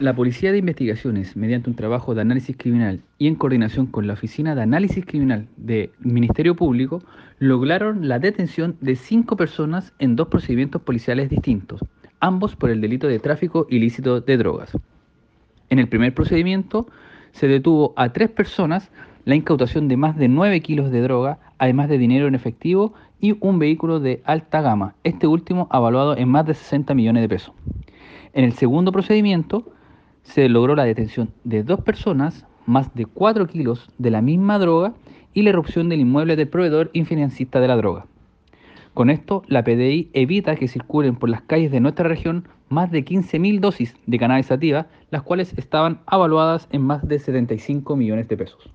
La Policía de Investigaciones, mediante un trabajo de análisis criminal y en coordinación con la Oficina de Análisis Criminal del Ministerio Público, lograron la detención de cinco personas en dos procedimientos policiales distintos, ambos por el delito de tráfico ilícito de drogas. En el primer procedimiento se detuvo a tres personas la incautación de más de 9 kilos de droga, además de dinero en efectivo y un vehículo de alta gama, este último avaluado en más de 60 millones de pesos. En el segundo procedimiento, se logró la detención de dos personas, más de 4 kilos de la misma droga y la erupción del inmueble del proveedor y financista de la droga. Con esto, la PDI evita que circulen por las calles de nuestra región más de 15.000 dosis de cannabis sativa, las cuales estaban avaluadas en más de 75 millones de pesos.